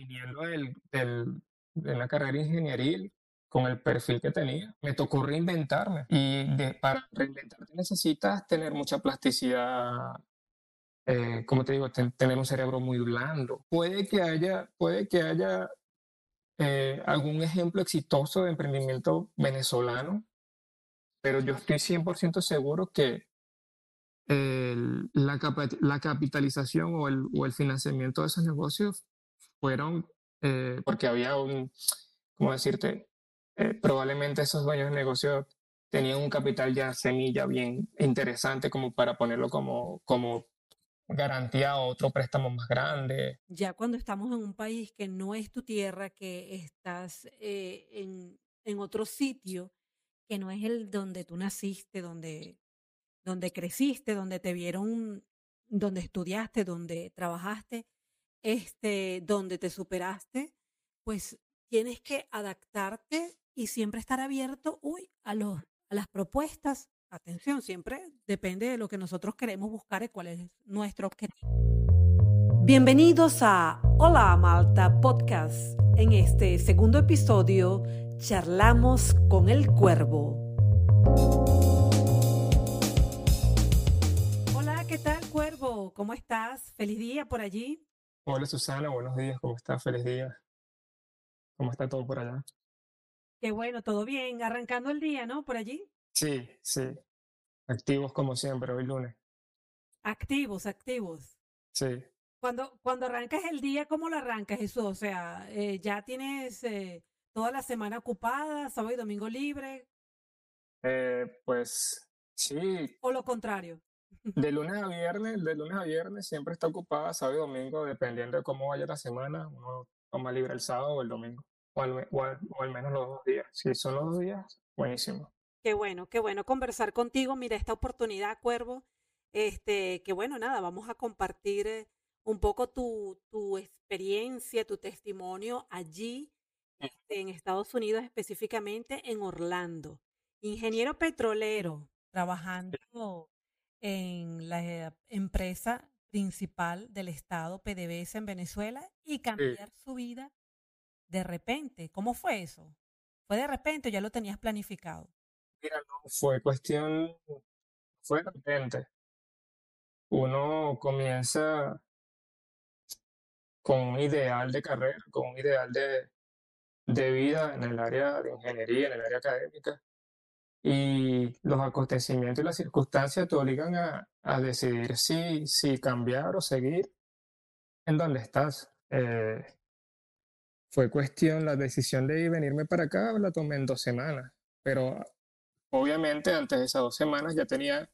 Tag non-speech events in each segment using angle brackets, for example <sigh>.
viniendo del, del- de una carrera ingenieril, con el perfil que tenía, me tocó reinventarme. Y de- para reinventarte necesitas tener mucha plasticidad, eh, como te digo, ten- tener un cerebro muy blando. Puede que haya, puede que haya eh, algún ejemplo exitoso de emprendimiento venezolano, pero yo estoy 100% seguro que el- la, la capitalización o el, o el financiamiento de esos negocios fueron eh, porque había un, ¿cómo decirte? Eh, probablemente esos dueños de negocios tenían un capital ya semilla bien interesante como para ponerlo como, como garantía a otro préstamo más grande. Ya cuando estamos en un país que no es tu tierra, que estás eh, en, en otro sitio, que no es el donde tú naciste, donde, donde creciste, donde te vieron, donde estudiaste, donde trabajaste, este, donde te superaste, pues tienes que adaptarte y siempre estar abierto, uy, a los, a las propuestas. Atención, siempre depende de lo que nosotros queremos buscar y cuál es nuestro objetivo. Bienvenidos a Hola Malta Podcast. En este segundo episodio charlamos con el cuervo. Hola, ¿qué tal cuervo? ¿Cómo estás? Feliz día por allí. Hola Susana, buenos días, ¿cómo estás? Feliz día. ¿Cómo está todo por allá? Qué bueno, todo bien. Arrancando el día, ¿no? Por allí. Sí, sí. Activos como siempre, hoy lunes. Activos, activos. Sí. Cuando, cuando arrancas el día, ¿cómo lo arrancas, Jesús? O sea, eh, ya tienes eh, toda la semana ocupada, sábado y domingo libre, Eh, pues sí, o lo contrario. De lunes a viernes, de lunes a viernes siempre está ocupada, sábado y domingo, dependiendo de cómo vaya la semana, uno toma libre el sábado o el domingo, o al, me- o al- o al menos los dos días. Si son los dos días, buenísimo. Qué bueno, qué bueno conversar contigo. Mira, esta oportunidad, Cuervo, este, que bueno, nada, vamos a compartir eh, un poco tu, tu experiencia, tu testimonio allí este, en Estados Unidos, específicamente en Orlando. Ingeniero petrolero, trabajando en la empresa principal del estado PDVSA en Venezuela y cambiar su vida de repente. ¿Cómo fue eso? ¿Fue de repente o ya lo tenías planificado? Mira, no, fue cuestión, fue de repente. Uno comienza con un ideal de carrera, con un ideal de, de vida en el área de ingeniería, en el área académica, y los acontecimientos y las circunstancias te obligan a, a decidir si, si cambiar o seguir en donde estás. Eh, fue cuestión, la decisión de venirme para acá la tomé en dos semanas, pero obviamente antes de esas dos semanas ya tenía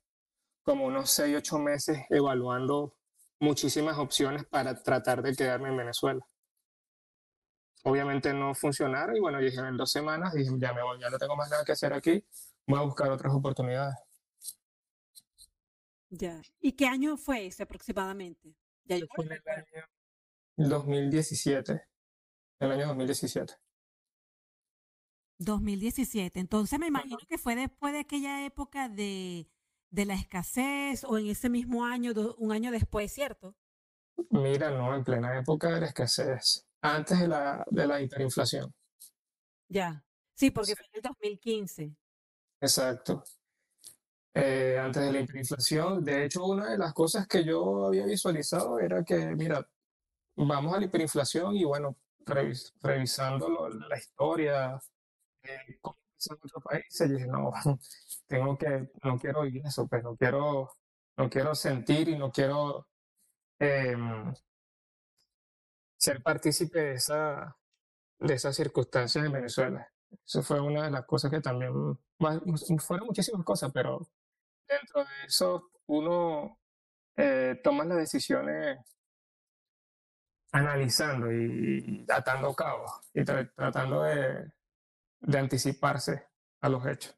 como unos seis, ocho meses evaluando muchísimas opciones para tratar de quedarme en Venezuela. Obviamente no funcionaron y bueno, dije en dos semanas, dije ya me voy, ya no tengo más nada que hacer aquí, voy a buscar otras oportunidades. Ya. ¿Y qué año fue ese aproximadamente? Ya yo Fue en el año 2017, el año 2017. 2017. Entonces me imagino que fue después de aquella época de, de la escasez o en ese mismo año, do- un año después, ¿cierto? Mira, no, en plena época de la escasez, antes de la, de la hiperinflación. Ya. Sí, porque fue en el 2015. Exacto. Eh, antes de la hiperinflación, de hecho, una de las cosas que yo había visualizado era que, mira, vamos a la hiperinflación y bueno, revis- revisando la historia, eh, cómo en otros países, y dije, no, <laughs> tengo que, no quiero vivir eso, pues no quiero, no quiero sentir y no quiero em, ser partícipe de esa, de esas circunstancias en Venezuela. Eso fue una de las cosas que también, fueron muchísimas cosas, pero dentro de eso uno eh, toma las decisiones analizando y atando cabos y tra- tratando de, de anticiparse a los hechos.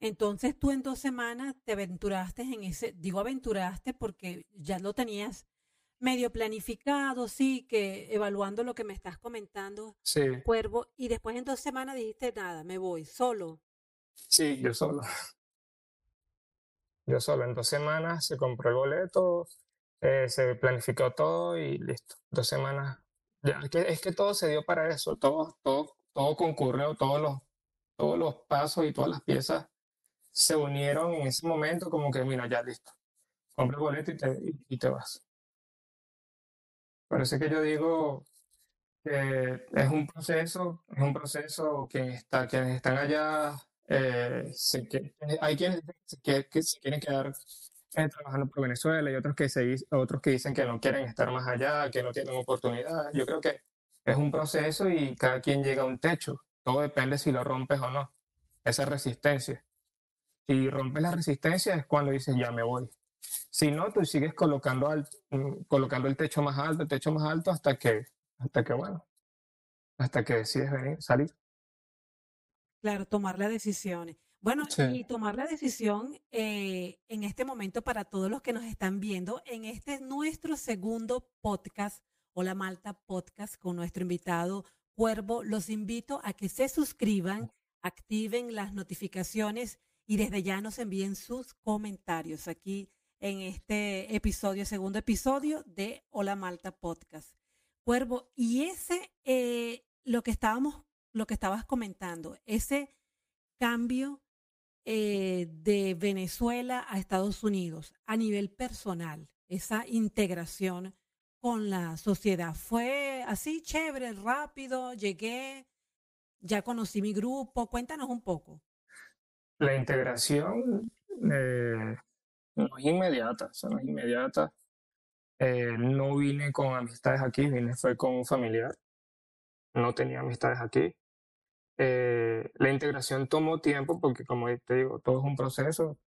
Entonces tú en dos semanas te aventuraste en ese, digo aventuraste porque ya lo tenías medio planificado, sí, que evaluando lo que me estás comentando, Sí, Cuervo, y después en dos semanas dijiste, nada, me voy solo. sí, yo solo. Yo solo. En dos semanas se compró el boleto, Eh, se planificó todo y listo. Dos semanas. Ya, es, que, es que todo se dio para eso. Todo, todo, todo concurrió, todos los, todos los pasos y todas las piezas se unieron en ese momento como que, mira, ya listo. Compra el boleto y te, y, y te vas. Por eso es que yo digo que es un proceso, es un proceso que está, quienes están allá, eh, que, hay quienes que, que se quieren quedar eh, trabajando por Venezuela y otros que, se, otros que dicen que no quieren estar más allá, que no tienen oportunidad. Yo creo que es un proceso y cada quien llega a un techo. Todo depende si lo rompes o no. Esa resistencia. Si rompes la resistencia es cuando dices ya me voy. Si no, tú sigues colocando, al, mm, colocando el techo más alto, el techo más alto hasta que, hasta que bueno, hasta que decides venir, salir. Claro, tomar las decisiones. Bueno, Sí. y tomar la decisión eh, en este momento para todos los que nos están viendo, en este nuestro segundo podcast, Hola Malta Podcast, con nuestro invitado Cuervo, los invito a que se suscriban, activen las notificaciones y desde ya nos envíen sus comentarios aquí en este episodio, segundo episodio de Hola Malta Podcast. Cuervo, y ese, eh, lo que estábamos, lo que estabas comentando, ese cambio eh, de Venezuela a Estados Unidos a nivel personal, esa integración con la sociedad. ¿Fue así chévere, rápido? Llegué, ya conocí mi grupo. Cuéntanos un poco. La integración eh, no es inmediata, o sea, no es inmediata. Eh, no vine con amistades aquí, vine fue con un familiar. No tenía amistades aquí. Eh, la integración tomó tiempo porque, como te digo, todo es un proceso.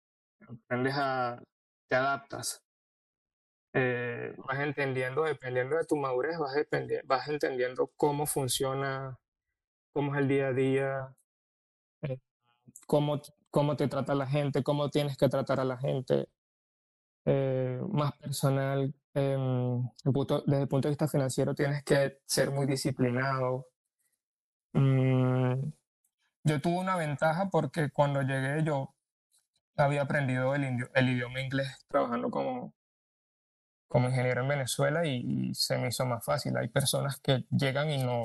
Aprendes a, te adaptas. Eh, vas entendiendo, dependiendo de tu madurez, vas, vas entendiendo cómo funciona, cómo es el día a día, eh, cómo, cómo te trata la gente, cómo tienes que tratar a la gente. Eh, más personal, punto- desde el punto de vista financiero, tienes que ser muy disciplinado. Mm, yo tuve una ventaja porque cuando llegué yo había aprendido el, indio- el idioma inglés trabajando como, como ingeniero en Venezuela y, y se me hizo más fácil. Hay personas que llegan y no,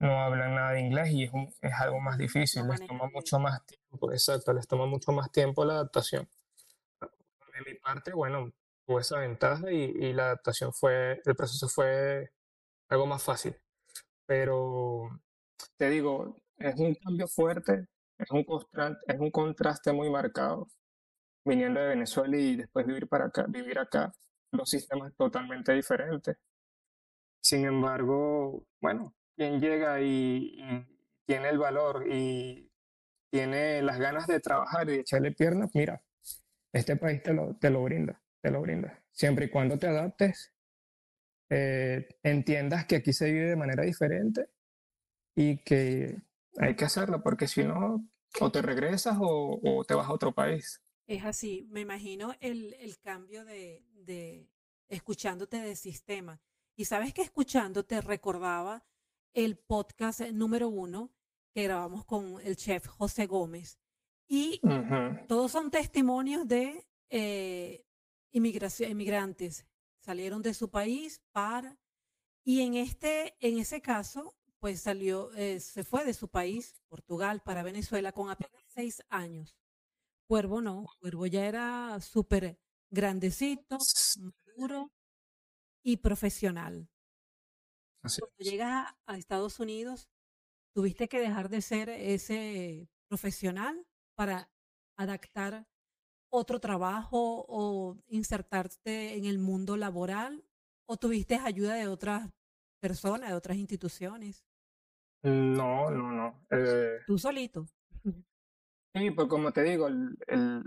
no hablan nada de inglés y es, un- es algo más difícil, No les toma mucho más tiempo, exacto, les toma mucho más tiempo la adaptación. De mi parte, bueno, tuve esa ventaja y, y la adaptación fue, el proceso fue algo más fácil. Pero te digo, es un cambio fuerte, es un es un contraste muy marcado viniendo de Venezuela y después vivir para acá, vivir acá, dos sistemas totalmente diferentes. Sin embargo, bueno, quien llega y, y tiene el valor y tiene las ganas de trabajar y de echarle piernas, mira, este país te lo, te lo brinda, te lo brinda. Siempre y cuando te adaptes, eh, entiendas que aquí se vive de manera diferente y que hay que hacerlo, porque si no, o te regresas o, te vas a otro país. Es así, me imagino el, el cambio de, de escuchándote de sistema. Y sabes que escuchándote recordaba el podcast número uno que grabamos con el chef José Gómez. Y Ujú. todos son testimonios de eh, inmigración, inmigrantes. Salieron de su país para... Y en, este, en ese caso, pues salió, eh, se fue de su país, Portugal, para Venezuela con apenas seis años. Cuervo no, Cuervo ya era súper grandecito, maduro y profesional. Así Cuando llegas a Estados Unidos, tuviste que dejar de ser ese profesional para adaptar otro trabajo o insertarte en el mundo laboral o tuviste ayuda de otras personas, de otras instituciones, No, no, no. Eh, tú solito. <laughs> sí, pues como te digo, el- el-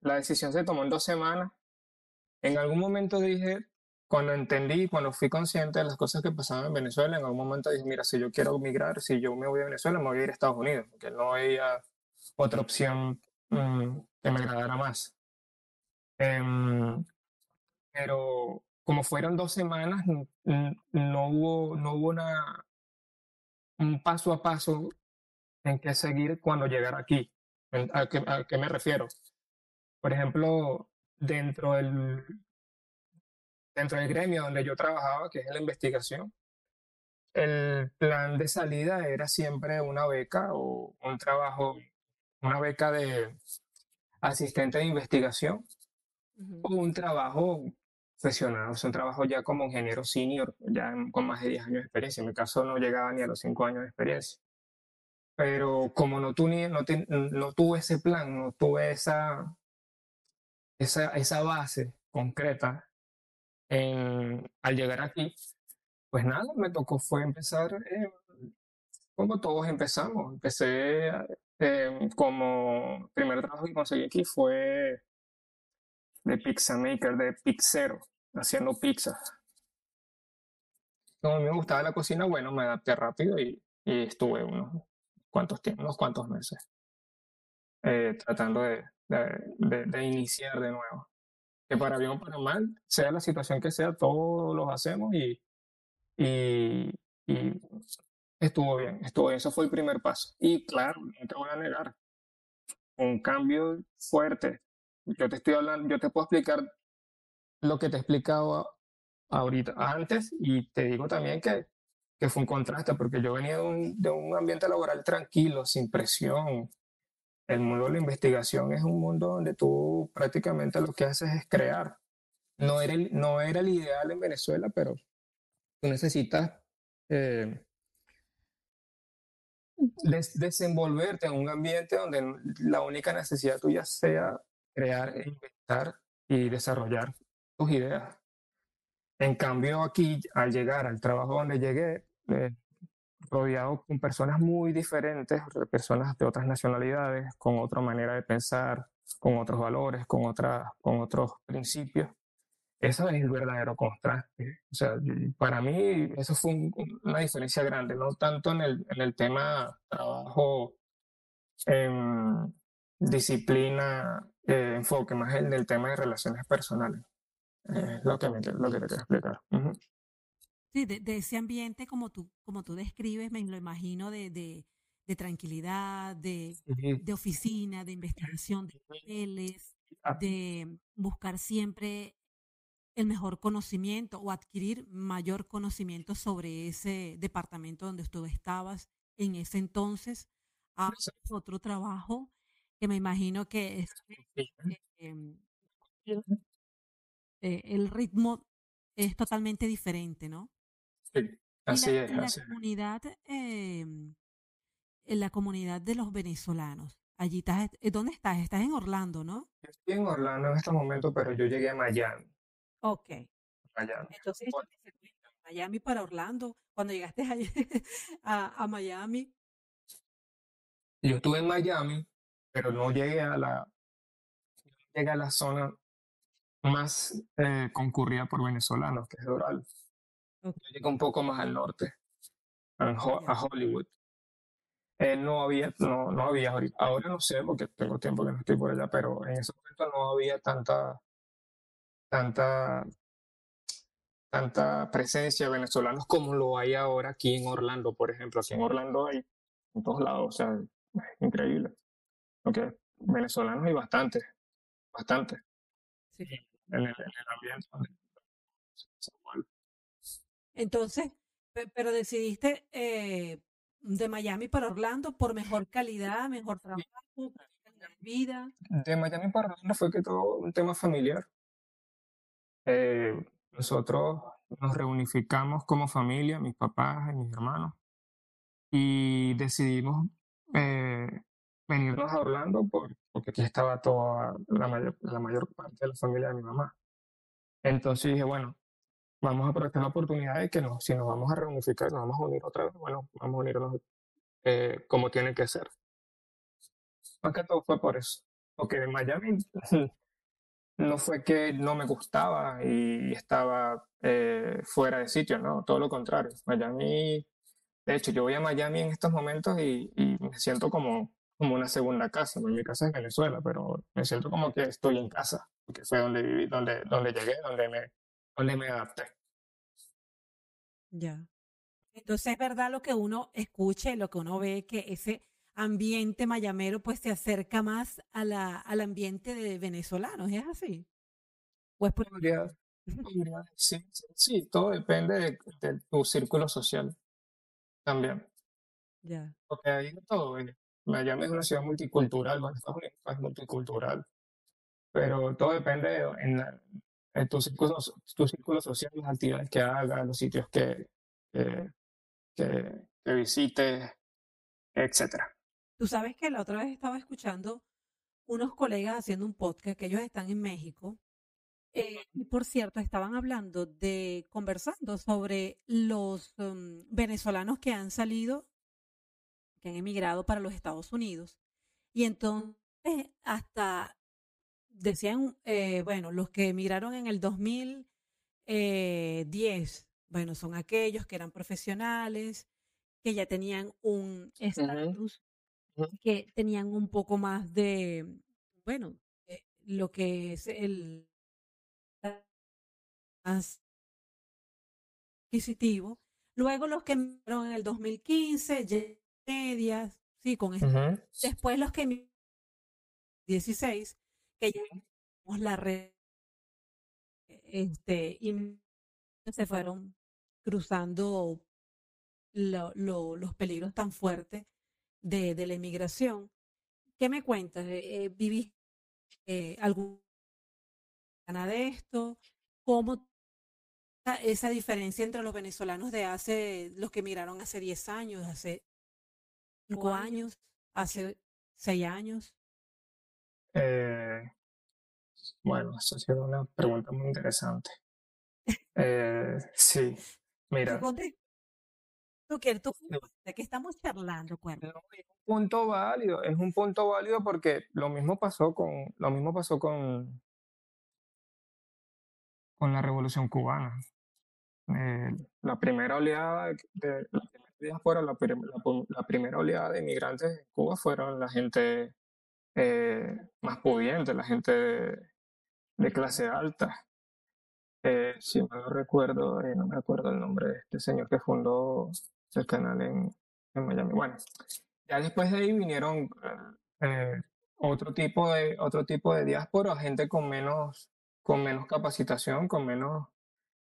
la decisión se tomó en dos semanas. En algún momento dije, cuando entendí, cuando fui consciente de las cosas que pasaban en Venezuela, en algún momento dije, mira, si yo quiero migrar, si yo me voy a Venezuela, me voy a ir a Estados Unidos, porque no había otra opción mm, que me agradara más. Em, pero como fueron dos semanas, no hubo, no hubo una, un paso a paso en qué seguir cuando llegara aquí. ¿A qué, a qué me refiero? Por ejemplo, dentro del, dentro del gremio donde yo trabajaba, que es la investigación, el plan de salida era siempre una beca o un trabajo, una beca de asistente de investigación o un trabajo profesional, o sea, un trabajo ya como ingeniero senior, ya con más de 10 años de experiencia. En mi caso no llegaba ni a los 5 años de experiencia. Pero como no, tuve, no, no tuve ese plan, no tuve esa, esa, esa base concreta en, al llegar aquí, pues nada, me tocó fue empezar eh, como todos empezamos. Empecé eh, como primer trabajo que conseguí aquí fue de pizza maker, de pizzero, haciendo pizza. Como me gustaba la cocina, bueno, me adapté rápido y, y estuve unos cuantos, unos cuantos meses eh, tratando de, de, de, iniciar de nuevo. Que para bien o para mal, sea la situación que sea, todos los hacemos y, y, estuvo bien, estuvo bien. Eso fue el primer paso. Y claro, no te voy a negar, un cambio fuerte. Yo te estoy hablando, yo te puedo explicar lo que te he explicado ahorita, antes, y te digo también que, que fue un contraste, porque yo venía de un, de un ambiente laboral tranquilo, sin presión. El mundo de la investigación es un mundo donde tú prácticamente lo que haces es crear. No era el, no era el ideal en Venezuela, pero tú necesitas eh, desenvolverte en un ambiente donde la única necesidad tuya sea crear, e inventar y desarrollar tus ideas. En cambio, aquí, al llegar al trabajo donde llegué, eh, rodeado con personas muy diferentes, personas de otras nacionalidades, con otra manera de pensar, con otros valores, con, otra, con otros principios, eso es el verdadero contraste. O sea, para mí eso fue una diferencia grande, no tanto en el, en el tema trabajo, en disciplina, eh, enfoque, más en el tema de relaciones personales. Es lo que, me, lo que te quiero explicar. Sí, de, de, ese ambiente como tú, como tú describes, me lo imagino de, de, de tranquilidad, de, de oficina, de investigación, de papeles, ah. de buscar siempre el mejor conocimiento o adquirir mayor conocimiento sobre ese departamento donde tú estabas en ese entonces a otro trabajo que me imagino que es, <laughs> em, eh, el ritmo es totalmente diferente, ¿no? Sí, así es. En la comunidad, em, en la comunidad de los venezolanos, allí estás, eh, ¿dónde estás? Estás en Orlando, ¿no? Estoy en Orlando en este momento, pero yo llegué a Miami. Ok. Entonces, Miami para Orlando, cuando llegaste <laughs> a, a, Miami. Yo estuve en Miami, pero no llegué a la, llegué a la zona más eh, concurrida por venezolanos, que es Doral. Yo llegué un poco más al norte, a, Hollywood. Eh, no había, no, no había ahorita, ahora no sé porque tengo tiempo que no estoy por allá, pero en ese momento no había tanta tanta, tanta presencia de venezolanos como lo hay ahora aquí en Orlando, por ejemplo. Aquí en Orlando hay en todos lados, o sea, increíble. Okay. Venezolanos hay bastante, bastante. Sí. En, el, ambiente. Entonces, pero decidiste eh, de Miami para Orlando por mejor calidad, mejor trabajo, vida. De Miami para Orlando fue que todo un tema familiar. Eh, nosotros nos reunificamos como familia, mis papás y mis hermanos, y decidimos eh, venirnos a Orlando por, porque aquí estaba toda la mayor, la mayor parte de la familia de mi mamá. Entonces dije, bueno, vamos a aprovechar la oportunidad de que nos, si nos vamos a reunificar, nos vamos a unir otra vez, bueno, vamos a unirnos eh, como tiene que ser. Más que todo fue por eso. Porque en Miami no fue que no me gustaba y estaba eh, fuera de sitio, no, todo lo contrario. Miami, de hecho, yo voy a Miami en estos momentos y, me siento como, como una segunda casa. Mi casa es Venezuela, pero me siento como que estoy en casa, porque fue donde viví, donde, donde llegué, donde me, donde me adapté. Ya. Entonces es verdad lo que uno escucha y lo que uno ve, que ese ambiente mayamero pues se acerca más a la, al ambiente de venezolanos, ¿es así? Pues podría, Sí, sí, sí, todo depende de, de tu círculo social también. Ya. Porque hay de todo. eh. Miami es una ciudad multicultural, bueno, Estados Unidos es multicultural, pero todo depende de, en, la- en tu círculo, tu círculo social, las actividades que hagas, los sitios que, que, que, que visites, etcétera. Tú sabes que la otra vez estaba escuchando unos colegas haciendo un podcast que ellos están en México. eh, y por cierto, estaban hablando de, conversando sobre los um, venezolanos que han salido, que han emigrado para los Estados Unidos. Y entonces, hasta decían, eh, bueno, los que emigraron en el 2010, bueno, son aquellos que eran profesionales, que ya tenían un estatus. Que tenían un poco más de, bueno, eh, lo que es el más adquisitivo. Luego los que emigraron en el 2015, ya medias, sí, con esto. Después los que emigraron en el 16, que ya tenemos la red, este, y se fueron cruzando lo- lo- los peligros tan fuertes de, de la inmigración. ¿Qué me cuentas? Eh, eh, ¿Viviste eh, alguna de esto? ¿Cómo esa diferencia entre los venezolanos de hace, los que emigraron hace 10 años, hace 5 años, hace 6 años? Eh, bueno, esa ha sido una pregunta muy interesante. <laughs> Eh, sí, ¿Tú mira? ¿Tú quieres? ¿Tú no, ¿De qué estamos charlando, cuerpo? no, es un punto válido, es un punto válido porque lo mismo pasó con, lo mismo pasó con, con la Revolución Cubana. Eh, la primera oleada de, de- la primera diáspora, la, prim- la pu- la primera oleada de inmigrantes en Cuba fueron la gente eh, más pudiente, la gente de, de clase alta. Eh, si mal no recuerdo, eh, no me acuerdo el nombre de este señor que fundó el canal en, en Miami. Bueno, ya después de ahí vinieron eh, eh, otro tipo de, otro tipo de diáspora, gente con menos, con menos capacitación, con menos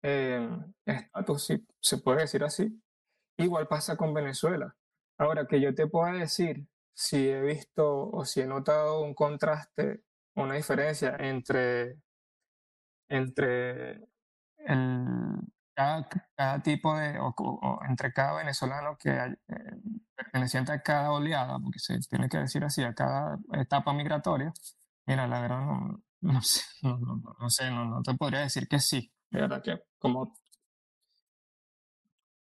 eh, estatus, si se puede decir así. Igual pasa con Venezuela. Ahora, que yo te pueda decir si he visto o si he notado un contraste, una diferencia entre, entre el, cada, cada tipo de, o, o- entre cada venezolano que eh, perteneciente a cada oleada, porque se tiene que decir así, a cada etapa migratoria, mira, la verdad no, <laughs> no sé, no, no, no, sé, no, te podría decir que sí, de verdad que como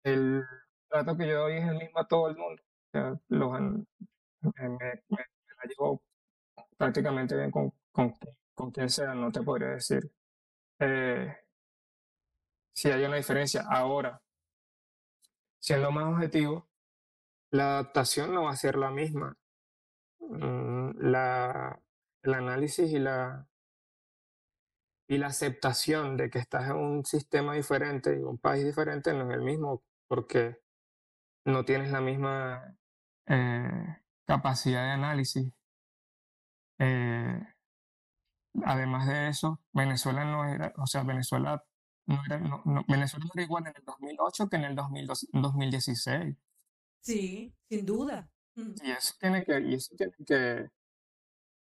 el trato que yo doy es el mismo a todo el mundo, o sea, los, me- me- me la llevo prácticamente bien con, con, con quien sea, no te podría decir eh, si hay una diferencia. Ahora, siendo más objetivo, la adaptación no va a ser la misma. Mm, La, el análisis y la, y la aceptación de que estás en un sistema diferente y un país diferente no es el mismo porque no tienes la misma eh, capacidad de análisis. Eh, además de eso, Venezuela no era, o sea, Venezuela no era, no- no- Venezuela era igual en el 2008 que en el 2002 2016. Sí, sin duda. Y eso tiene que, y eso tiene que,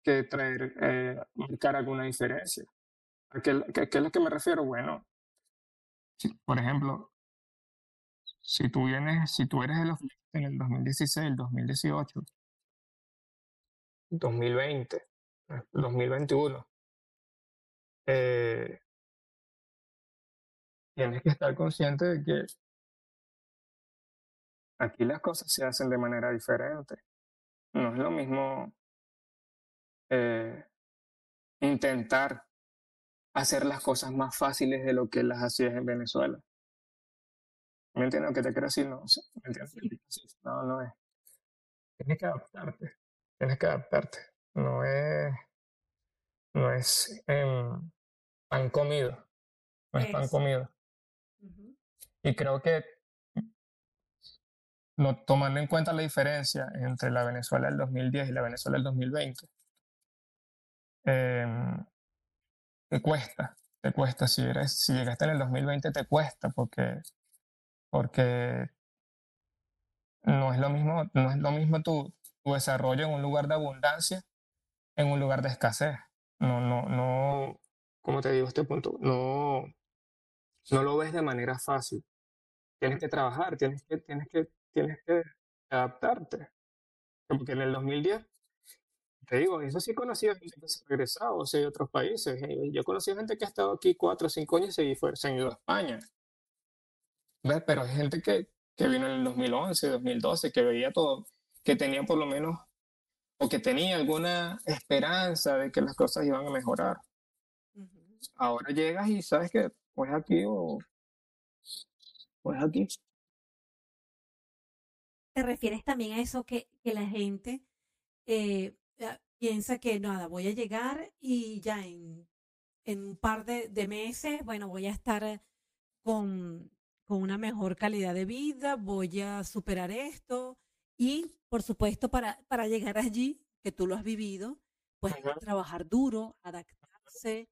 que traer, eh, marcar alguna diferencia. ¿A qué, qué- qué es lo que me refiero? Bueno, si- por ejemplo, si tú vienes, si tú eres de los en el 2016, el 2018, 2020, eh, 2021, eh, tienes que estar consciente de que aquí las cosas se hacen de manera diferente. No es lo mismo eh, intentar hacer las cosas más fáciles de lo que las hacías en Venezuela. ¿Me entiendes que te quiero decir? No, ¿me entiendes? No, no es. Tienes que adaptarte. Tienes que adaptarte. No es, no es em, pan comido. No es pan comido. Y creo que no, tomando en cuenta la diferencia entre la Venezuela del 2010 y la Venezuela del 2020, em, te cuesta, te cuesta. Si, eres, si llegaste en el 2020, te cuesta porque, porque no es lo mismo, no es lo mismo tu, tu desarrollo en un lugar de abundancia, en un lugar de escasez. No, no, no, ¿cómo te digo este punto? No, no lo ves de manera fácil. Tienes que trabajar, tienes que, tienes que, tienes que adaptarte. Porque en el 2010, te digo, eso sí he conocido gente que se ha regresado, o sea, de otros países. Eh, Yo he conocido gente que ha estado aquí cuatro o cinco años y se, se han ido a España. ¿Ves? Pero hay gente que, que vino en el 2011, 2012, que veía todo, que tenía por lo menos, o que tenía alguna esperanza de que las cosas iban a mejorar. Ujú. Ahora llegas y sabes que pues aquí o pues aquí. ¿Te refieres también a eso que, que la gente eh, piensa que nada, voy a llegar y ya en, en un par de, de meses, bueno, voy a estar con, con una mejor calidad de vida, voy a superar esto y, por supuesto, para, para llegar allí, que tú lo has vivido, pues hay que Ujú, trabajar duro, adaptarse,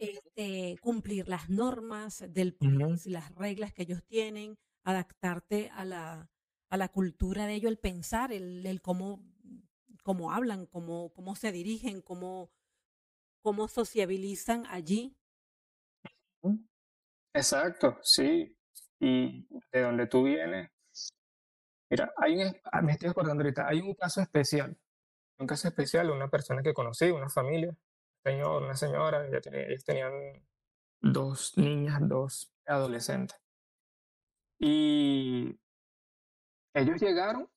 este, cumplir las normas del país, las reglas que ellos tienen, adaptarte a la, a la cultura de ellos, el pensar, el, el cómo, cómo hablan, cómo, cómo se dirigen, cómo, cómo sociabilizan allí. Exacto, sí. Y de donde tú vienes, mira, hay un, ah, me estoy acordando ahorita, hay un caso especial, un caso especial, una persona que conocí, una familia, señor, una señora, tenía- ellos tenían dos niñas, dos adolescentes. Y ellos llegaron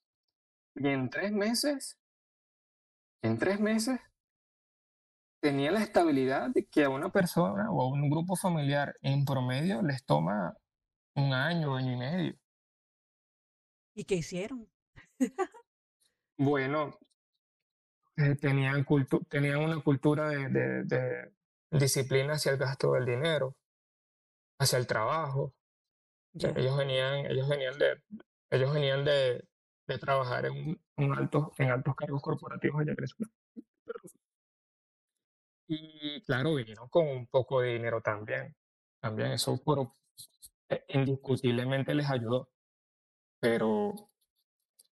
y en tres meses, en tres meses, tenía la estabilidad de que a una persona o a un grupo familiar en promedio les toma un año, año y medio. ¿Y qué hicieron? Bueno, eh, tenían, cultu- tenían una cultura de, de- de disciplina hacia el gasto del dinero, hacia el trabajo. Ya, ellos venían, ellos venían de, ellos venían de, de trabajar en, un- altos, en altos cargos corporativos allá en Venezuela. Y claro, vinieron con un poco de dinero también. También eso por, eh, indiscutiblemente les ayudó, pero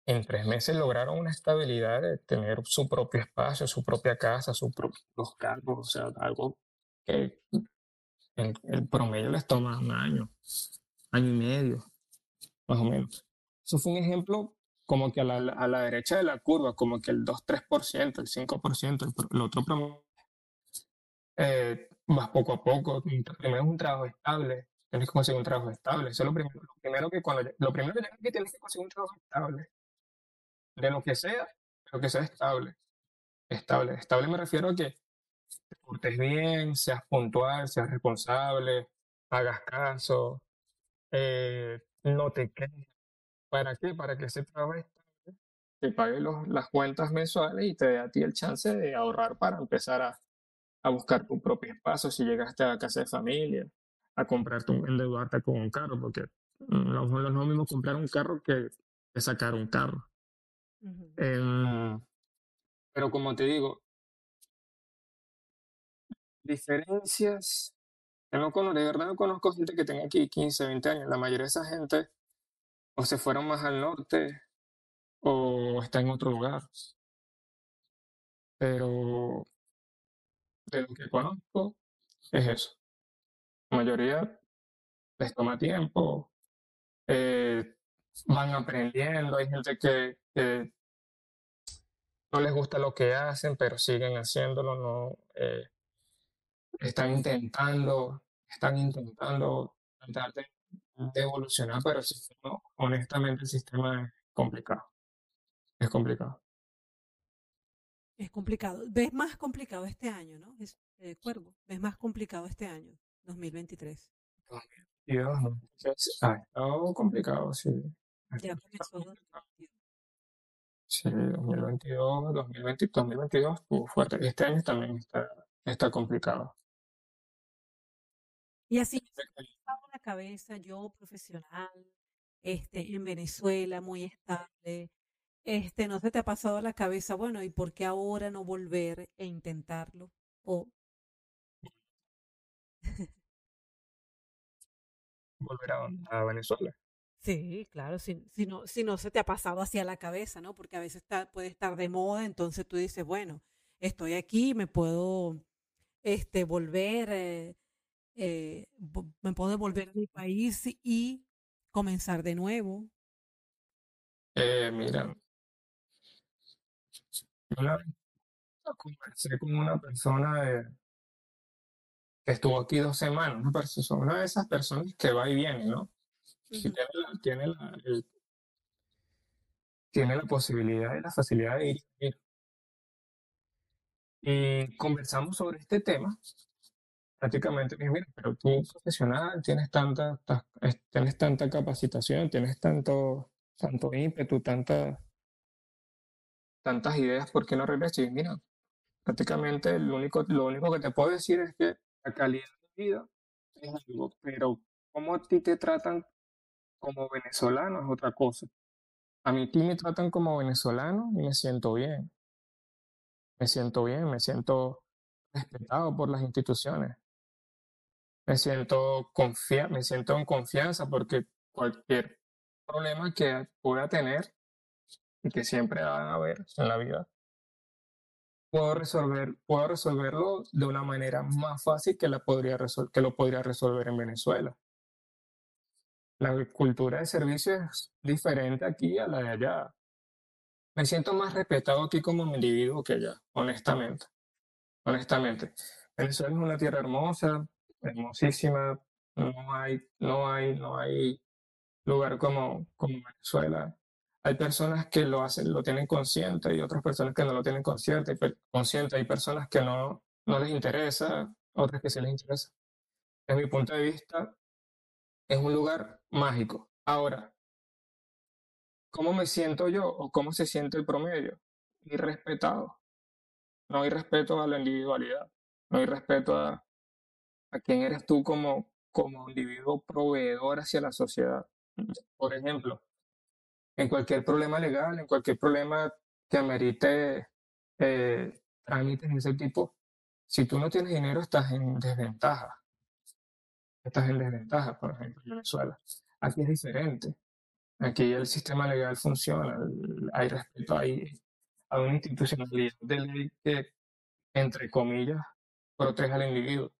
en tres meses lograron una estabilidad de tener su propio espacio, su propia casa, sus propios cargos, o sea, algo que en el promedio les toma un año, año y medio, más o menos. Eso fue un ejemplo como que a la, a la derecha de la curva, como que el 2-3%, el 5%, el, el otro promedio, eh, vas poco a poco. Primero es un trabajo estable, tienes que conseguir un trabajo estable. Eso es lo primero, lo primero que cuando, lo primero que tienes que conseguir un trabajo estable, de lo que sea, pero que sea estable. Estable, estable me refiero a que te portes bien, seas puntual, seas responsable, hagas caso, eh, no te quejes. ¿Para qué? Para que ese trabajo estable te pague los- las cuentas mensuales y te dé a ti el chance de ahorrar para empezar a, a buscar tu propio espacio si llegaste a casa de familia, a comprarte un, endeudarte con un carro, porque mm, a lo mejor no es lo mismo comprar un carro que, que sacar un carro. Em, pero como te digo, diferencias, no conozco, de verdad no conozco gente que tenga aquí 15, 20 años. La mayoría de esa gente o se fueron más al norte o está en otro lugar. Pero de lo que conozco es eso. La mayoría les toma tiempo, eh, van aprendiendo. Hay gente que, que no les gusta lo que hacen, pero siguen haciéndolo, no, eh, están intentando, están intentando tratar de, de evolucionar, pero el sistema, honestamente, el sistema es complicado, es complicado. Es complicado. ¿Ves más complicado este año, no? Es, eh, Cuervo, ¿ves más complicado este año, 2023? Y dos, ¿no? Entonces, ha estado complicado, sí. Ha Ya estado comenzó complicado. 2022. Sí, 2022, 2020, 2022 estuvo fuerte. Este año también está, está complicado. Y así yo estaba en la cabeza, yo profesional, este, en Venezuela, muy estable, este, ¿no se te ha pasado a la cabeza, bueno, ¿y por qué ahora no volver e intentarlo? O volver a, a Venezuela. Sí, claro, si, si no, si no se te ha pasado hacia la cabeza, ¿no? Porque a veces está, puede estar de moda, entonces tú dices, bueno, estoy aquí, me puedo este, volver, eh, eh, me puedo volver a mi país y comenzar de nuevo. Eh, mira, yo conversé con una persona de- que estuvo aquí dos semanas, una persona, una de esas personas que va y viene, ¿no? Tiene la, tiene la, el- tiene la posibilidad y la facilidad de ir y conversamos sobre este tema. Prácticamente me dije, mira, pero tú profesional, tienes tanta, ta- es- tienes tanta capacitación, tienes tanto, tanto ímpetu, tanta, tantas ideas, ¿por qué no regresas? Y mira, prácticamente lo único, lo único que te puedo decir es que la calidad de vida es algo, pero cómo a ti te tratan como venezolano es otra cosa. A mí aquí me tratan como venezolano y me siento bien, me siento bien, me siento respetado por las instituciones. Me siento confia me siento en confianza porque cualquier problema que pueda tener y que siempre van a haber en la vida, puedo resolver, puedo resolverlo de una manera más fácil que, la que lo podría resolver en Venezuela. La cultura de servicio es diferente aquí a la de allá. Me siento más respetado aquí como individuo que allá, honestamente. Honestamente. Venezuela es una tierra hermosa, hermosísima. No hay, no hay, no hay lugar como, como Venezuela. Hay personas que lo hacen, lo tienen consciente y otras personas que no lo tienen consciente. Pero, consciente. Hay personas que no, no les interesa, otras que sí les interesa. Desde mi punto de vista, es un lugar mágico. Ahora, ¿cómo me siento yo o cómo se siente el promedio? Irrespetado. No hay respeto a la individualidad. No hay respeto a, a quién eres tú como, como individuo proveedor hacia la sociedad. Por ejemplo, en cualquier problema legal, en cualquier problema que amerite eh, trámites de ese tipo, si tú no tienes dinero, estás en desventaja. Estás en desventaja, por ejemplo, en Venezuela. Aquí es diferente. Aquí el sistema legal funciona, hay respeto, hay, una institucionalidad de ley que, entre comillas, protege al individuo.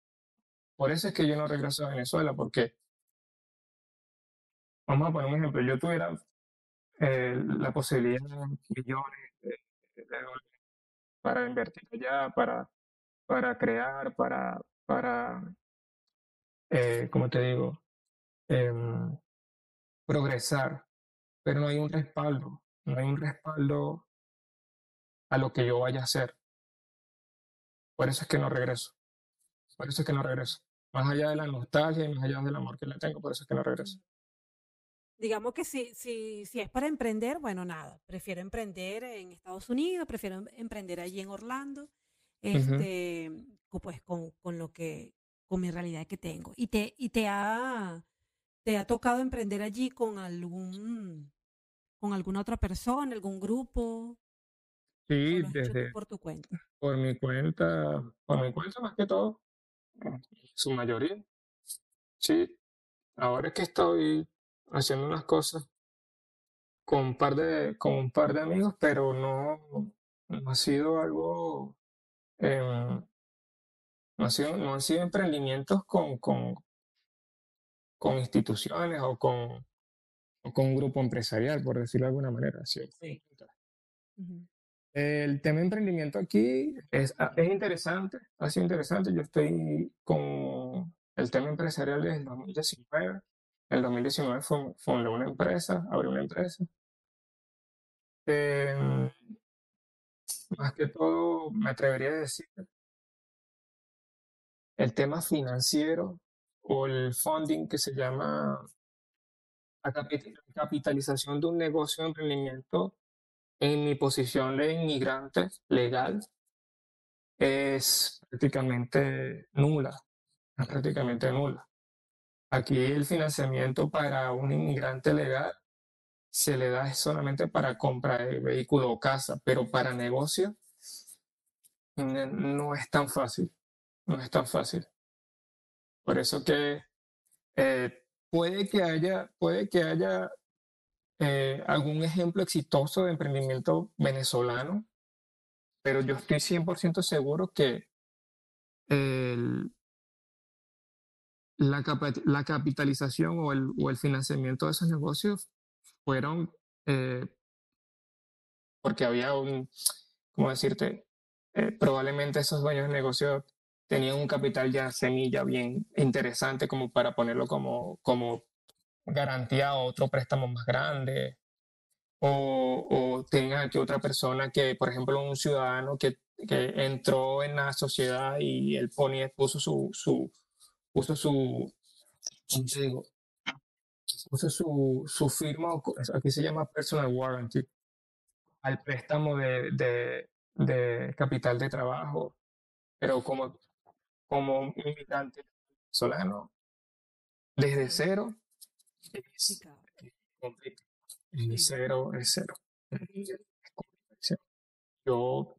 Por eso es que yo no regreso a Venezuela, porque, vamos a poner un ejemplo, yo tuviera eh, la posibilidad de millones de, dólares para invertir allá, para, para crear, para, para eh, ¿cómo te digo? Em, progresar, pero no hay un respaldo, no hay un respaldo a lo que yo vaya a hacer. Por eso es que no regreso, por eso es que no regreso. Más allá de la nostalgia y más allá del amor que le tengo, por eso es que no regreso. Digamos que si, si, si es para emprender, bueno, nada, prefiero emprender en Estados Unidos, prefiero em- emprender allí en Orlando, este, co- pues con, con lo que, con mi realidad que tengo. ¿Y te, y te ha, te ha tocado emprender allí con algún, con alguna otra persona, algún grupo, Sí, desde por tu cuenta? por mi cuenta, por mi cuenta más que todo, en su mayoría. Sí, ahora es que estoy haciendo unas cosas con un par de, con un par de amigos, pero no, no ha sido algo, em, no ha sido, no han sido emprendimientos con, con, con instituciones o con, o con un grupo empresarial, por decirlo de alguna manera. sí. El tema de emprendimiento aquí es, ah, es interesante, ha sido interesante. Yo estoy con el tema empresarial desde el 2019. En el 2019 fun- fundé una empresa, abrí una empresa. Em, más que todo, me atrevería a decir, el tema financiero o el funding que se llama la capi- capitalización de un negocio de emprendimiento en mi posición de inmigrante legal es prácticamente nula, es prácticamente nula. Aquí el financiamiento para un inmigrante legal se le da solamente para compra de vehículo o casa, pero para negocio no es tan fácil, no es tan fácil. Por eso que eh, puede que haya, puede que haya eh, algún ejemplo exitoso de emprendimiento venezolano, pero yo estoy 100% seguro que la, la, capitalización o el, o el, financiamiento de esos negocios fueron eh, porque había un, ¿cómo decirte? Probablemente esos dueños de negocio tenían un capital ya semilla bien interesante como para ponerlo como, como garantía a otro préstamo más grande. O, o tenga que otra persona que, por ejemplo, un ciudadano que, que entró en la sociedad y él ponía, puso su, su, puso su, ¿cómo digo? Puso su, su firma, aquí se llama personal warranty, al préstamo de, de, de capital de trabajo, pero como, como inmigrante venezolano, desde cero, es, cero es cero. Yo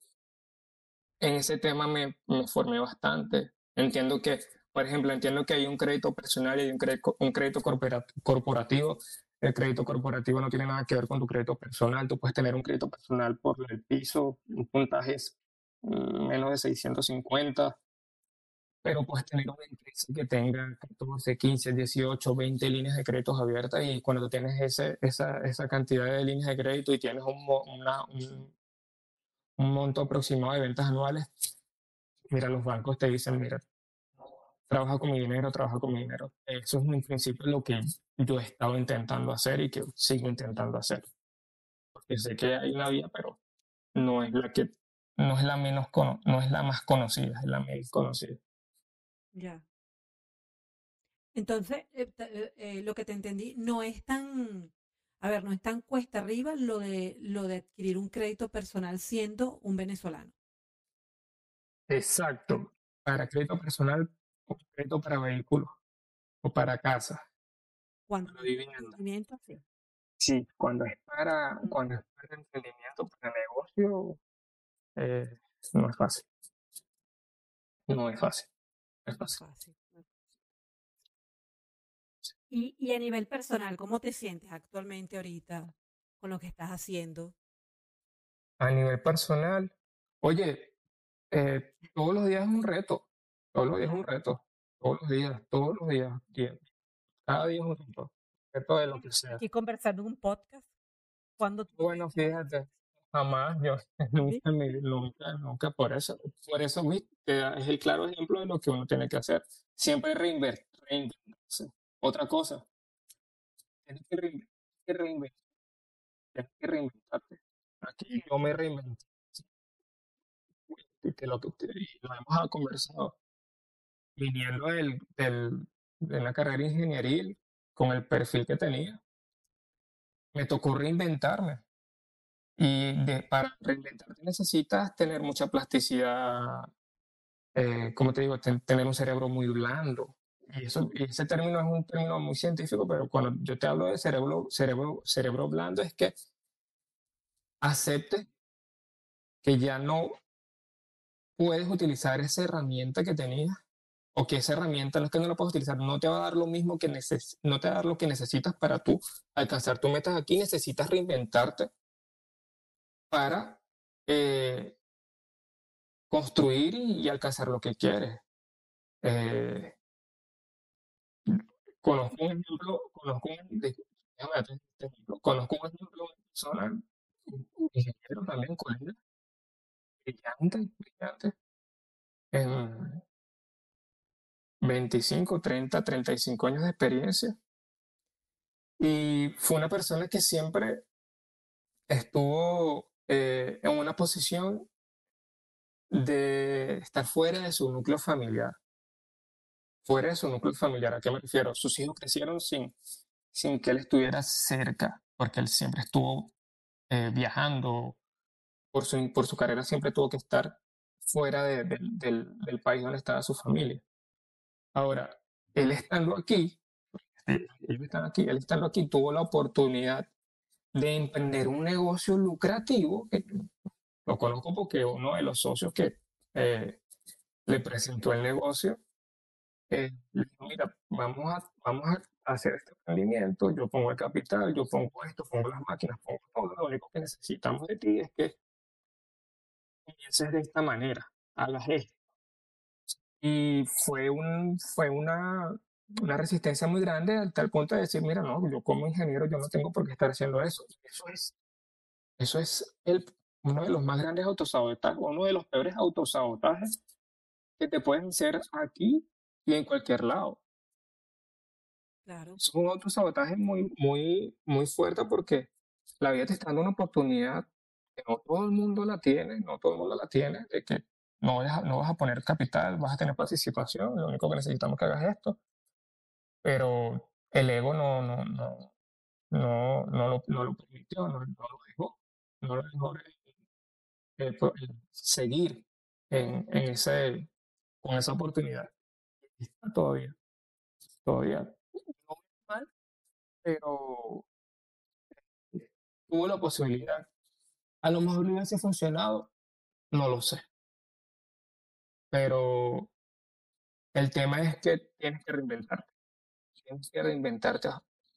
en ese tema me, me formé bastante. Entiendo que por ejemplo, entiendo que hay un crédito personal y un crédito, un crédito corporativo. El crédito corporativo no tiene nada que ver con tu crédito personal. Tú puedes tener un crédito personal por el piso, un puntaje mm, menos de 650, pero puedes tener una empresa que tenga 14, 15, 18, 20 líneas de créditos abiertas y cuando tienes ese, esa, esa cantidad de líneas de crédito y tienes un, una, un, un monto aproximado de ventas anuales, mira, los bancos te dicen, mira, trabaja con mi dinero, trabaja con mi dinero. Eso es en principio lo que yo he estado intentando hacer y que sigo intentando hacer. Porque sé que hay una vía, pero no es la que, no es la menos, no es la más conocida, es la menos conocida. Ya. Entonces, eh, eh, eh, lo que te entendí, no es tan, a ver, no es tan cuesta arriba lo de, lo de adquirir un crédito personal siendo un venezolano. Exacto. Para crédito personal crédito para vehículos o para casa. Cuando para vivienda. Sí. sí, cuando es para, cuando es para emprendimiento, para negocio, eh, no es fácil. No es fácil. Es fácil. Y, y a nivel personal, ¿cómo te sientes actualmente ahorita con lo que estás haciendo? A nivel personal, oye, eh, todos los días es un reto. Todos los días es un reto. Todos los días, todos los días. Cada día es un reto. Reto de lo que sea. ¿Y conversando en un podcast? cuando Bueno, fíjate, jamás, yo <laughs> nunca, nunca, nunca por eso. Por eso es el claro ejemplo de lo que uno tiene que hacer. Siempre reinventarse. Otra cosa, tienes que, reinventar, tienes que reinventarte. Aquí yo me reinventé. Y que lo que lo hemos conversado viniendo del, del, de la carrera ingenieril, con el perfil que tenía, me tocó reinventarme. Y de, para reinventarte necesitas tener mucha plasticidad, eh, como te digo, tener un cerebro muy blando. Y, eso, y ese término es un término muy científico, pero cuando yo te hablo de cerebro, cerebro, cerebro blando es que acepte que ya no puedes utilizar esa herramienta que tenías o que esa herramienta no es que no la puedes utilizar, no te va a dar lo mismo que neces no te va a dar lo que necesitas para tú alcanzar tus metas aquí, necesitas reinventarte para eh, construir y, alcanzar lo que quieres. Eh, conozco un ejemplo, conozco un, ejemplo, conozco un ejemplo de persona, un ingeniero también, colega, brillante, brillante, 25, 30, 35 años de experiencia. Y fue una persona que siempre estuvo eh, en una posición de estar fuera de su núcleo familiar. Fuera de su núcleo familiar. ¿A qué me refiero? Sus hijos crecieron sin, sin que él estuviera cerca, porque él siempre estuvo eh, viajando. Por su, por su carrera siempre tuvo que estar fuera del, del país donde estaba su familia. Ahora, él estando aquí, él estando aquí, él estando aquí, tuvo la oportunidad de emprender un negocio lucrativo, que lo conozco porque uno de los socios que eh, le presentó el negocio eh, le digo, mira, vamos a, vamos a hacer este emprendimiento, yo pongo el capital, yo pongo esto, pongo las máquinas, pongo todo, lo único que necesitamos de ti es que comiences de esta manera, hagas esto. Y fue, un, fue una, una resistencia muy grande al tal punto de decir, mira, no, yo como ingeniero yo no tengo por qué estar haciendo eso. Eso es, eso es el, uno de los más grandes autosabotajes, uno de los peores autosabotajes que te pueden hacer aquí y en cualquier lado. Claro. Es un autosabotaje muy, muy, muy fuerte porque la vida te está dando una oportunidad que no todo el mundo la tiene, no todo el mundo la tiene, de que no, vas a- no vas a poner capital, vas a tener participación, lo único que necesitamos que hagas esto, pero el ego no, no, no, no, no lo, lo permitió, no, lo dejó, no lo dejó eh, po- eh, seguir en, en ese, con esa oportunidad. Todavía, todavía. No mal, pero tuvo la posibilidad. A lo mejor hubiese funcionado, no lo sé. Pero el tema es que tienes que reinventarte. Tienes que reinventarte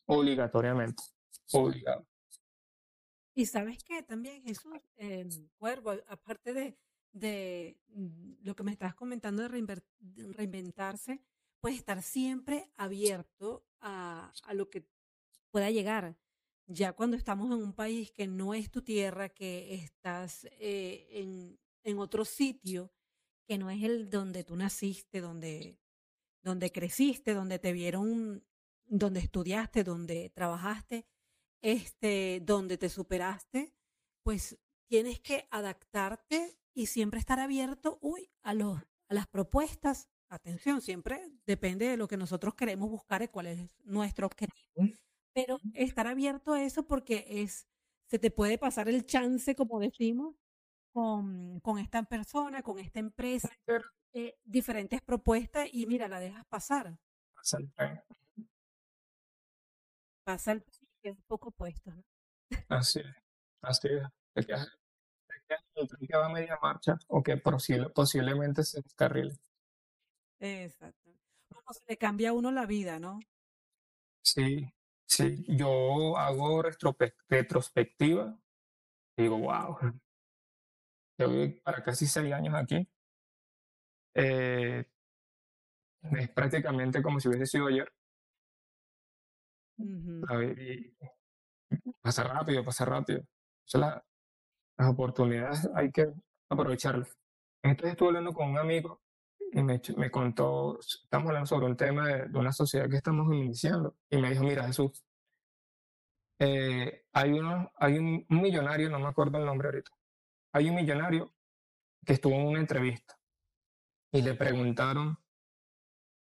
obligatoriamente. Obligado. Y sabes qué, también Jesús, em, Cuervo, aparte de, de mm, lo que me estás comentando de, reinventarse, pues estar siempre abierto a, a lo que pueda llegar. Ya cuando estamos en un país que no es tu tierra, que estás eh, en, en otro sitio, que no es el donde tú naciste, donde, donde creciste, donde te vieron, donde estudiaste, donde trabajaste, este, donde te superaste, pues tienes que adaptarte y siempre estar abierto, uy, a los, a las propuestas. Atención, siempre depende de lo que nosotros queremos buscar y cuál es nuestro objetivo. Pero estar abierto a eso porque es, se te puede pasar el chance, como decimos, con, con esta persona, con esta empresa, eh, diferentes propuestas y mira, la dejas pasar. pasa el tren. Pasa el tren y quedas poco puesto. ¿no? Así es. Así es. Te quedas, te quedas en el tren que va a media marcha o que posible- posiblemente se descarrile. Exacto. Como se le cambia a uno la vida, ¿no? Sí, sí. Yo hago retrospectiva y digo, wow, yo voy para casi seis años aquí. Eh, es prácticamente como si hubiese sido ayer. Ujú. ¿sabes? Y pasa rápido, pasa rápido. Entonces, la- las oportunidades hay que aprovecharlas. Entonces estuve hablando con un amigo y me, me contó, estamos hablando sobre un tema de, de una sociedad que estamos iniciando. Y me dijo, mira Jesús, eh, hay, uno, hay un, un millonario, no me acuerdo el nombre ahorita, hay un millonario que estuvo en una entrevista y le preguntaron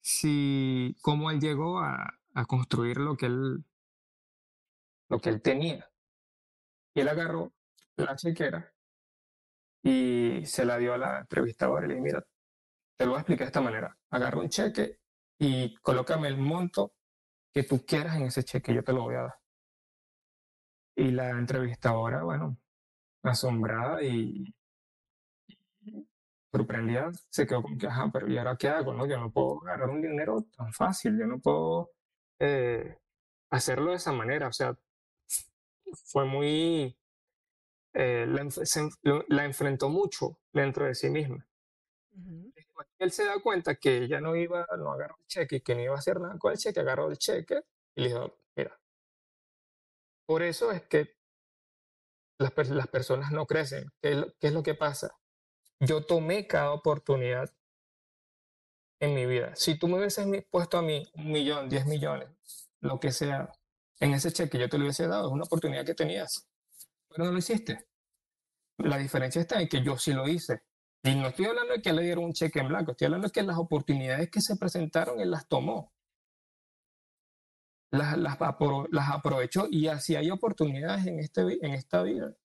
si cómo él llegó a, construir lo que él, lo que él tenía. Y él agarró la chequera y se la dio a la entrevistadora y le dije, mira, te lo voy a explicar de esta manera. Agarra un cheque y colócame el monto que tú quieras en ese cheque, yo te lo voy a dar. Y la entrevistadora, bueno, asombrada y sorprendida, se quedó como que, ajá, pero ¿y ahora qué hago? No, yo no puedo agarrar un dinero tan fácil, yo no puedo eh, hacerlo de esa manera. O sea, fue muy, eh, la, se la enfrentó mucho dentro de sí misma. Después que Él se da cuenta que ella no iba, no agarró el cheque y que no iba a hacer nada con el cheque, agarró el cheque y le dijo, mira, por eso es que las, las personas no crecen. ¿Qué es, lo, qué es lo que pasa? Yo tomé cada oportunidad en mi vida. Si tú me hubieses puesto a mí un millón, diez millones, lo que sea, en ese cheque yo te lo hubiese dado, es una oportunidad que tenías, pero no lo hiciste. La diferencia está en que yo sí lo hice. Y no estoy hablando de que le dieron un cheque en blanco, estoy hablando de que las oportunidades que se presentaron, él las tomó. Las, las, las aprovechó y así hay oportunidades en, este, en esta vida.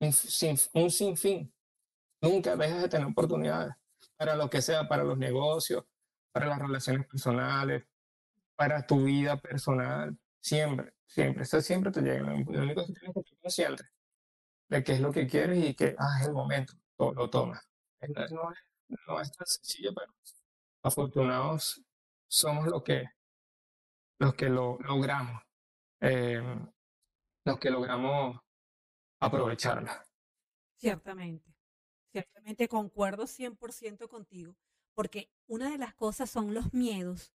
Un, sin, un sinfín. Nunca dejas de tener oportunidades para lo que sea, para los negocios, para las relaciones personales, para tu vida personal. Siempre, siempre. Eso siempre te llega. Lo único que tienes que estar consciente de qué es lo que quieres y que ah, es el momento, lo, lo tomas. No, no es, no es tan sencillo, pero afortunados somos los que, los que lo logramos, eh, los que logramos aprovecharla. Ciertamente, ciertamente concuerdo 100% contigo, porque una de las cosas son los miedos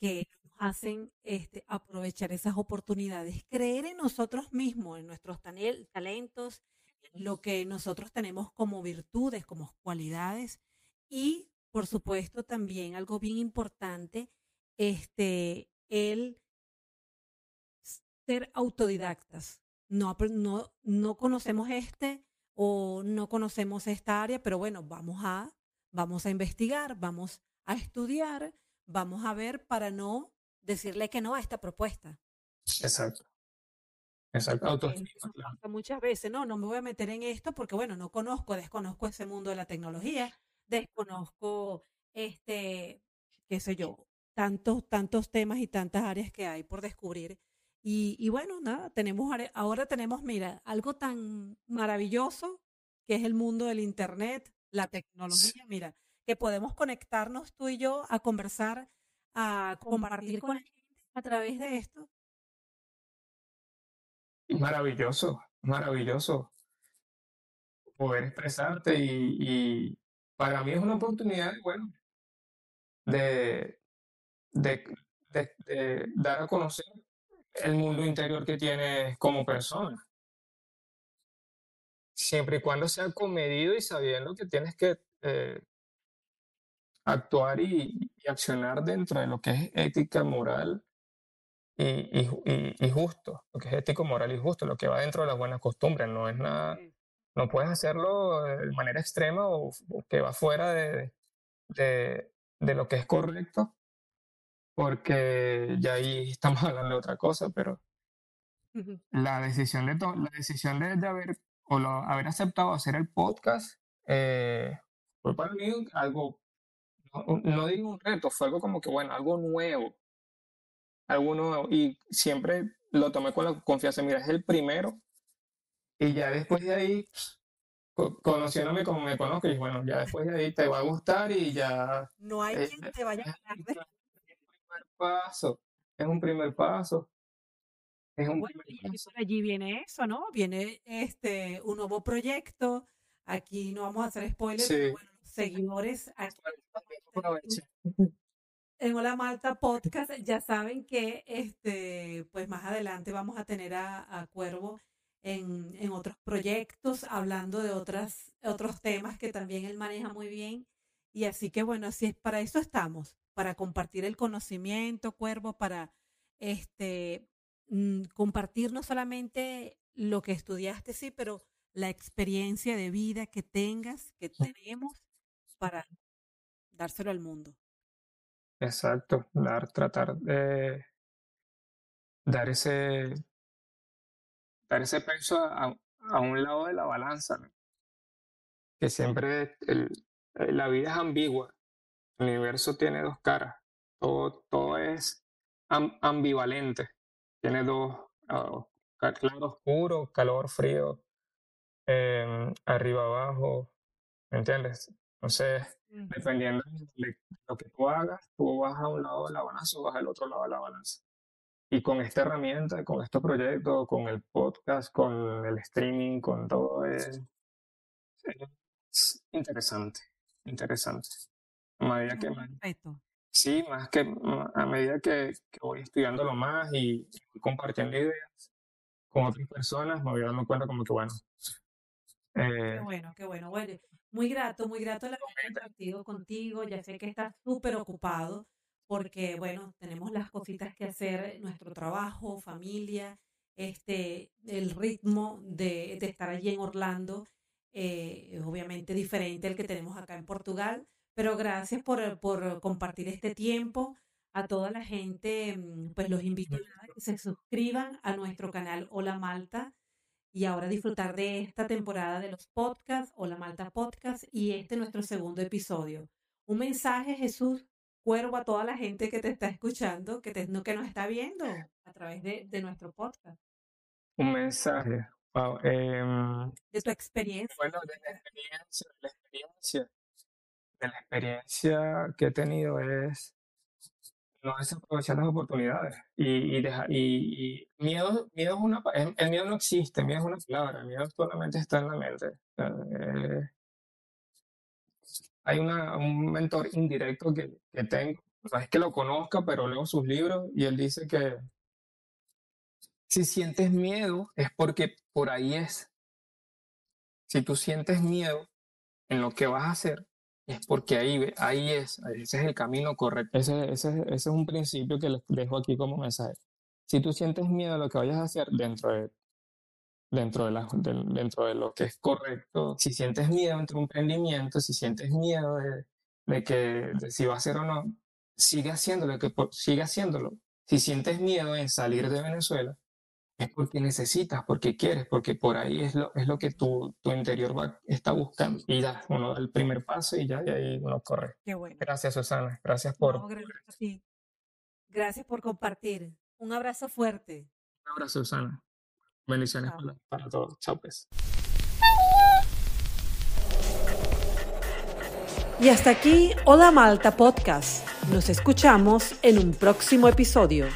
que nos hacen este, aprovechar esas oportunidades, creer en nosotros mismos, en nuestros talentos, en lo que nosotros tenemos como virtudes, como cualidades y, por supuesto, también algo bien importante, este, el ser autodidactas. No, no, no conocemos este o no conocemos esta área, pero bueno, vamos a, vamos a investigar, vamos a estudiar, vamos a ver para no decirle que no a esta propuesta. Exacto. Exacto. Muchas veces, no, no me voy a meter en esto porque, bueno, no conozco, desconozco ese mundo de la tecnología, desconozco, este, qué sé yo, tantos, tantos temas y tantas áreas que hay por descubrir. Y, y bueno, nada, tenemos, ahora tenemos, mira, algo tan maravilloso que es el mundo del Internet, la tecnología, mira, que podemos conectarnos tú y yo a conversar, a compartir con la gente a través de esto. Maravilloso, maravilloso poder expresarte y, y para mí es una oportunidad, bueno, de, de, de, dar a conocer el mundo interior que tienes como persona. Siempre y cuando sea comedido y sabiendo que tienes que eh, actuar y, accionar dentro de lo que es ética, moral y, y, justo, lo que es ético, moral y justo, lo que va dentro de las buenas costumbres, no es nada, no puedes hacerlo de manera extrema o, que va fuera de, de, de, lo que es correcto, porque ya ahí estamos <laughs> hablando de otra cosa, pero la decisión de, la decisión de, haber, o haber aceptado hacer el podcast eh, fue para mí algo, no, no digo un reto, fue algo como que, bueno, algo nuevo, algo nuevo, y siempre lo tomé con la confianza, mira, es el primero, y ya después de ahí, conociéndome como me conozco, y bueno, ya después de ahí te va a gustar y ya... No hay quien te vaya a ganar. Es un primer paso, es un primer paso. Es un allí viene eso, ¿no? Viene este un nuevo proyecto. Aquí no vamos a hacer spoilers, pero bueno, seguidores en Hola Malta Podcast ya saben que este pues más adelante vamos a tener a, a Cuervo en, en, otros proyectos, hablando de otras, otros temas que también él maneja muy bien. Y así que bueno, así es, para eso estamos, para compartir el conocimiento, Cuervo, para este, mm, compartir no solamente lo que estudiaste, sí, pero la experiencia de vida que tengas, que tenemos, para dárselo al mundo. Exacto, dar, tratar de dar ese dar ese peso a, a un lado de la balanza, que siempre el, la vida es ambigua, el universo tiene dos caras, todo, todo es ambivalente, tiene dos, uh, claro oscuro, calor frío, em, arriba abajo, ¿me entiendes? Entonces, dependiendo de lo que tú hagas, tú vas a un lado de la balanza o vas al otro lado de la balanza. Y con esta herramienta, con este proyecto, con el podcast, con el streaming, con todo, es, interesante, interesante. A medida que, sí, más que a medida que, voy estudiándolo más y, compartiendo ideas con otras personas, me voy dando cuenta como que, bueno. qué eh bueno, qué bueno. bueno. Muy grato, muy grato haber compartido contigo. Ya sé que estás súper ocupado porque, bueno, tenemos las cositas que hacer, nuestro trabajo, familia, este, el ritmo de, de estar allí en Orlando eh, obviamente diferente al que tenemos acá en Portugal, pero gracias por, por compartir este tiempo. A toda la gente, mm, pues los invito a que se suscriban a nuestro canal Hola Malta y ahora disfrutar de esta temporada de los podcasts, Hola Malta Podcast, y este es nuestro segundo episodio. Un mensaje, Jesús, cuervo a toda la gente que te está escuchando, que, te, que nos está viendo a través de, de nuestro podcast. Un mensaje. Wow. Eh, de tu experiencia. Bueno, de la experiencia, de la experiencia. De la experiencia que he tenido es no desaprovechar las oportunidades y, y, dejar, y, y miedo, miedo es una, el, el miedo no existe, miedo es una palabra, el miedo solamente está en la mente. O sea, eh, hay una, un mentor indirecto que, que tengo, no es que lo conozca, pero leo sus libros y él dice que si sientes miedo es porque por ahí es. Si tú sientes miedo en lo que vas a hacer, es porque ahí, ahí es, ese es el camino correcto. Ese, ese, ese es un principio que les dejo aquí como mensaje. Si tú sientes miedo a lo que vayas a hacer dentro de, dentro de, la, de- dentro de lo que es correcto, si sientes miedo entre un emprendimiento, si sientes miedo de, de que de si va a ser o no, sigue haciéndolo, que por- sigue haciéndolo. Si sientes miedo en salir de Venezuela, es porque necesitas, porque quieres, porque por ahí es lo, es lo que tu, tu interior va, está buscando. Y ya, uno da el primer paso y ya, y ahí uno corre. Qué bueno. Gracias, Susana. Gracias por No, gracias a ti. Gracias por compartir. Un abrazo fuerte. un abrazo, Susana. Bendiciones para todos. Chao, pues. Y hasta aquí Hola Malta Podcast. Nos escuchamos en un próximo episodio.